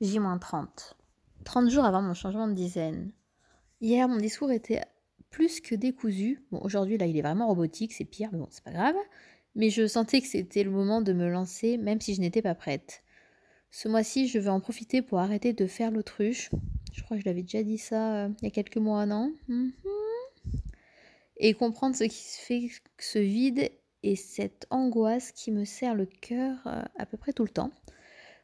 J-30. 30 jours avant mon changement de dizaine. Hier, mon discours était plus que décousu. Bon, aujourd'hui, là, il est vraiment robotique, c'est pire, mais bon, c'est pas grave. Mais je sentais que c'était le moment de me lancer, même si je n'étais pas prête. Ce mois-ci, je veux en profiter pour arrêter de faire l'autruche. Je crois que je l'avais déjà dit ça euh, il y a quelques mois, non? Mhm. Et comprendre ce qui fait, ce vide et cette angoisse qui me serre le cœur euh, à peu près tout le temps.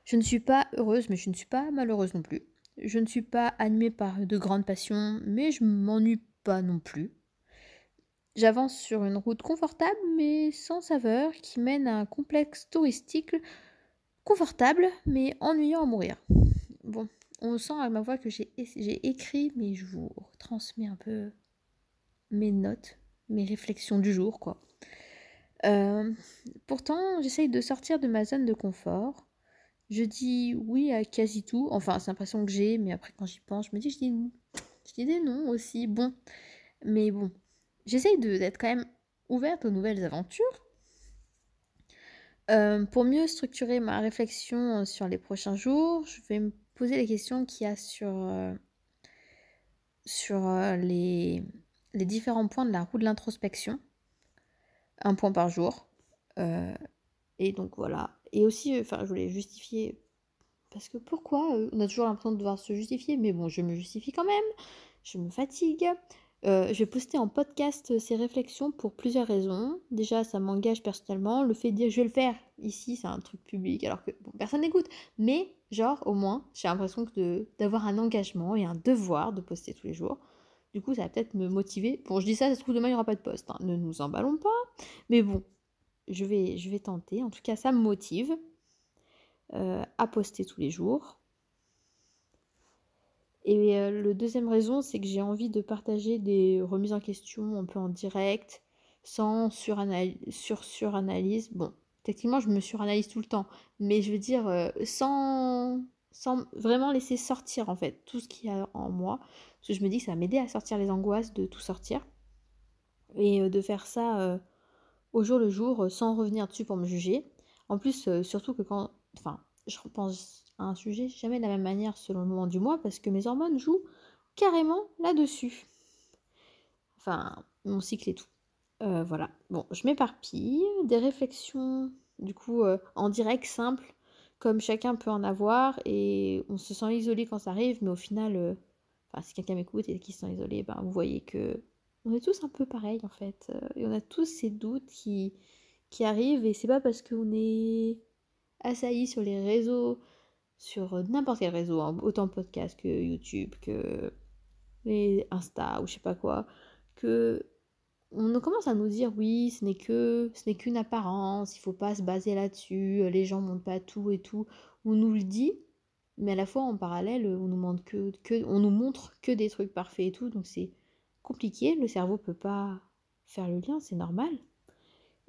Je ne suis pas heureuse, mais je ne suis pas malheureuse non plus. Je ne suis pas animée par de grandes passions, mais je m'ennuie pas non plus. J'avance sur une route confortable mais sans saveur qui mène à un complexe touristique confortable mais ennuyant à mourir. Bon, on sent à ma voix que j'ai écrit, mais je vous transmets un peu mes notes, mes réflexions du jour, quoi. Euh, pourtant, j'essaye de sortir de ma zone de confort. Je dis oui à quasi tout. Enfin, c'est l'impression que j'ai, mais après, quand j'y pense, je me dis, je dis, je dis des noms aussi. Bon, mais bon, j'essaye d'être quand même ouverte aux nouvelles aventures. Euh, pour mieux structurer ma réflexion sur les prochains jours, je vais me poser les questions qu'il y a sur, euh, sur les, les différents points de la roue de l'introspection un point par jour. Euh, et donc voilà. Et aussi, enfin, je voulais justifier. Parce que pourquoi euh, On a toujours l'impression de devoir se justifier, mais bon, je me justifie quand même. Je me fatigue. Euh, je vais poster en podcast ces réflexions pour plusieurs raisons. Déjà, ça m'engage personnellement. Le fait de dire je vais le faire ici, c'est un truc public, alors que personne n'écoute. Mais, genre, au moins, j'ai l'impression d'avoir un engagement et un devoir de poster tous les jours. Du coup, ça va peut-être me motiver. Bon, je dis ça, ça se trouve demain, il n'y aura pas de poste. Hein. Ne nous emballons pas. Mais bon, je vais, tenter. En tout cas, ça me motive euh, à poster tous les jours. Et euh, le deuxième raison, c'est que j'ai envie de partager des remises en question un peu en direct, sans suranalyse. Sur suranalyse. Bon, techniquement, je me suranalyse tout le temps. Mais je veux dire, euh, sans, vraiment laisser sortir en fait tout ce qu'il y a en moi. Parce que je me dis que ça va m'aider à sortir les angoisses, de tout sortir. Et euh, de faire ça au jour le jour, euh, sans revenir dessus pour me juger. En plus, surtout que quand. Enfin, je repense à un sujet jamais de la même manière selon le moment du mois, parce que mes hormones jouent carrément là-dessus. Enfin, mon cycle et tout. voilà. Bon, je m'éparpille. Des réflexions, du coup, en direct, simple, comme chacun peut en avoir, et on se sent isolé quand ça arrive, mais au final enfin si quelqu'un m'écoute et qui se sent isolé, ben, vous voyez que on est tous un peu pareils en fait. Euh, et on a tous ces doutes qui, qui arrivent et c'est pas parce qu'on est assailli sur les réseaux, sur n'importe quel réseau, hein, autant podcast que YouTube, que les Insta ou je sais pas quoi, que on commence à nous dire oui, ce n'est que ce n'est qu'une apparence, il faut pas se baser là-dessus, les gens montrent pas tout et tout. On nous le dit, mais à la fois en parallèle on nous montre que, que, on nous montre que des trucs parfaits et tout donc c'est compliqué le cerveau peut pas faire le lien c'est normal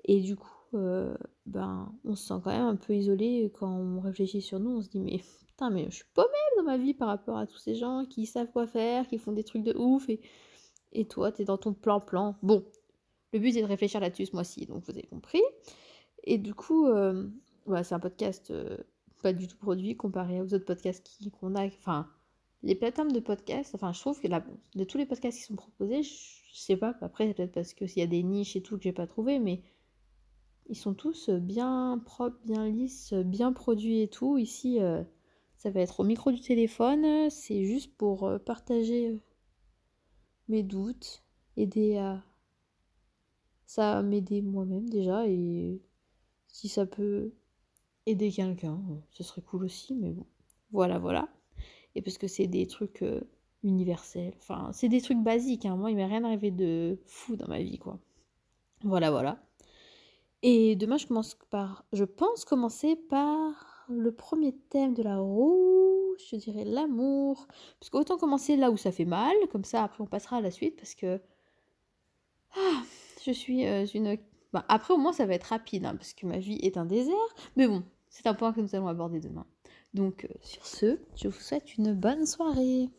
et du coup euh, ben on se sent quand même un peu isolé quand on réfléchit sur nous on se dit mais putain mais je suis pas même dans ma vie par rapport à tous ces gens qui savent quoi faire qui font des trucs de ouf et et toi t'es dans ton plan plan bon le but c'est de réfléchir là-dessus ce mois-ci donc vous avez compris et du coup euh, voilà, c'est un podcast euh, pas du tout produit comparé aux autres podcasts qu'on a. les plateformes de podcasts, enfin, je trouve que la, de tous les podcasts qui sont proposés, je, sais pas, après, c'est peut-être parce qu'il y a des niches et tout que j'ai pas trouvé, mais ils sont tous bien propres, bien lisses, bien produits et tout. Ici, euh, ça va être au micro du téléphone, c'est juste pour euh, partager euh, mes doutes, aider à. Ça m'aider moi-même déjà, et si ça peut aider quelqu'un, ce serait cool aussi, mais bon, voilà, voilà. Et parce que c'est des trucs euh, universels, enfin, c'est des trucs basiques, hein. moi il m'est rien arrivé de fou dans ma vie, quoi. Voilà, voilà. Et demain, je commence par, je pense commencer par le premier thème de la roue, je dirais l'amour. Parce qu'autant commencer là où ça fait mal, comme ça après on passera à la suite, parce que ah, je suis euh, une bah, après, au moins, ça va être rapide, hein, parce que ma vie est un désert. Mais bon, c'est un point que nous allons aborder demain. Donc, sur ce, je vous souhaite une bonne soirée.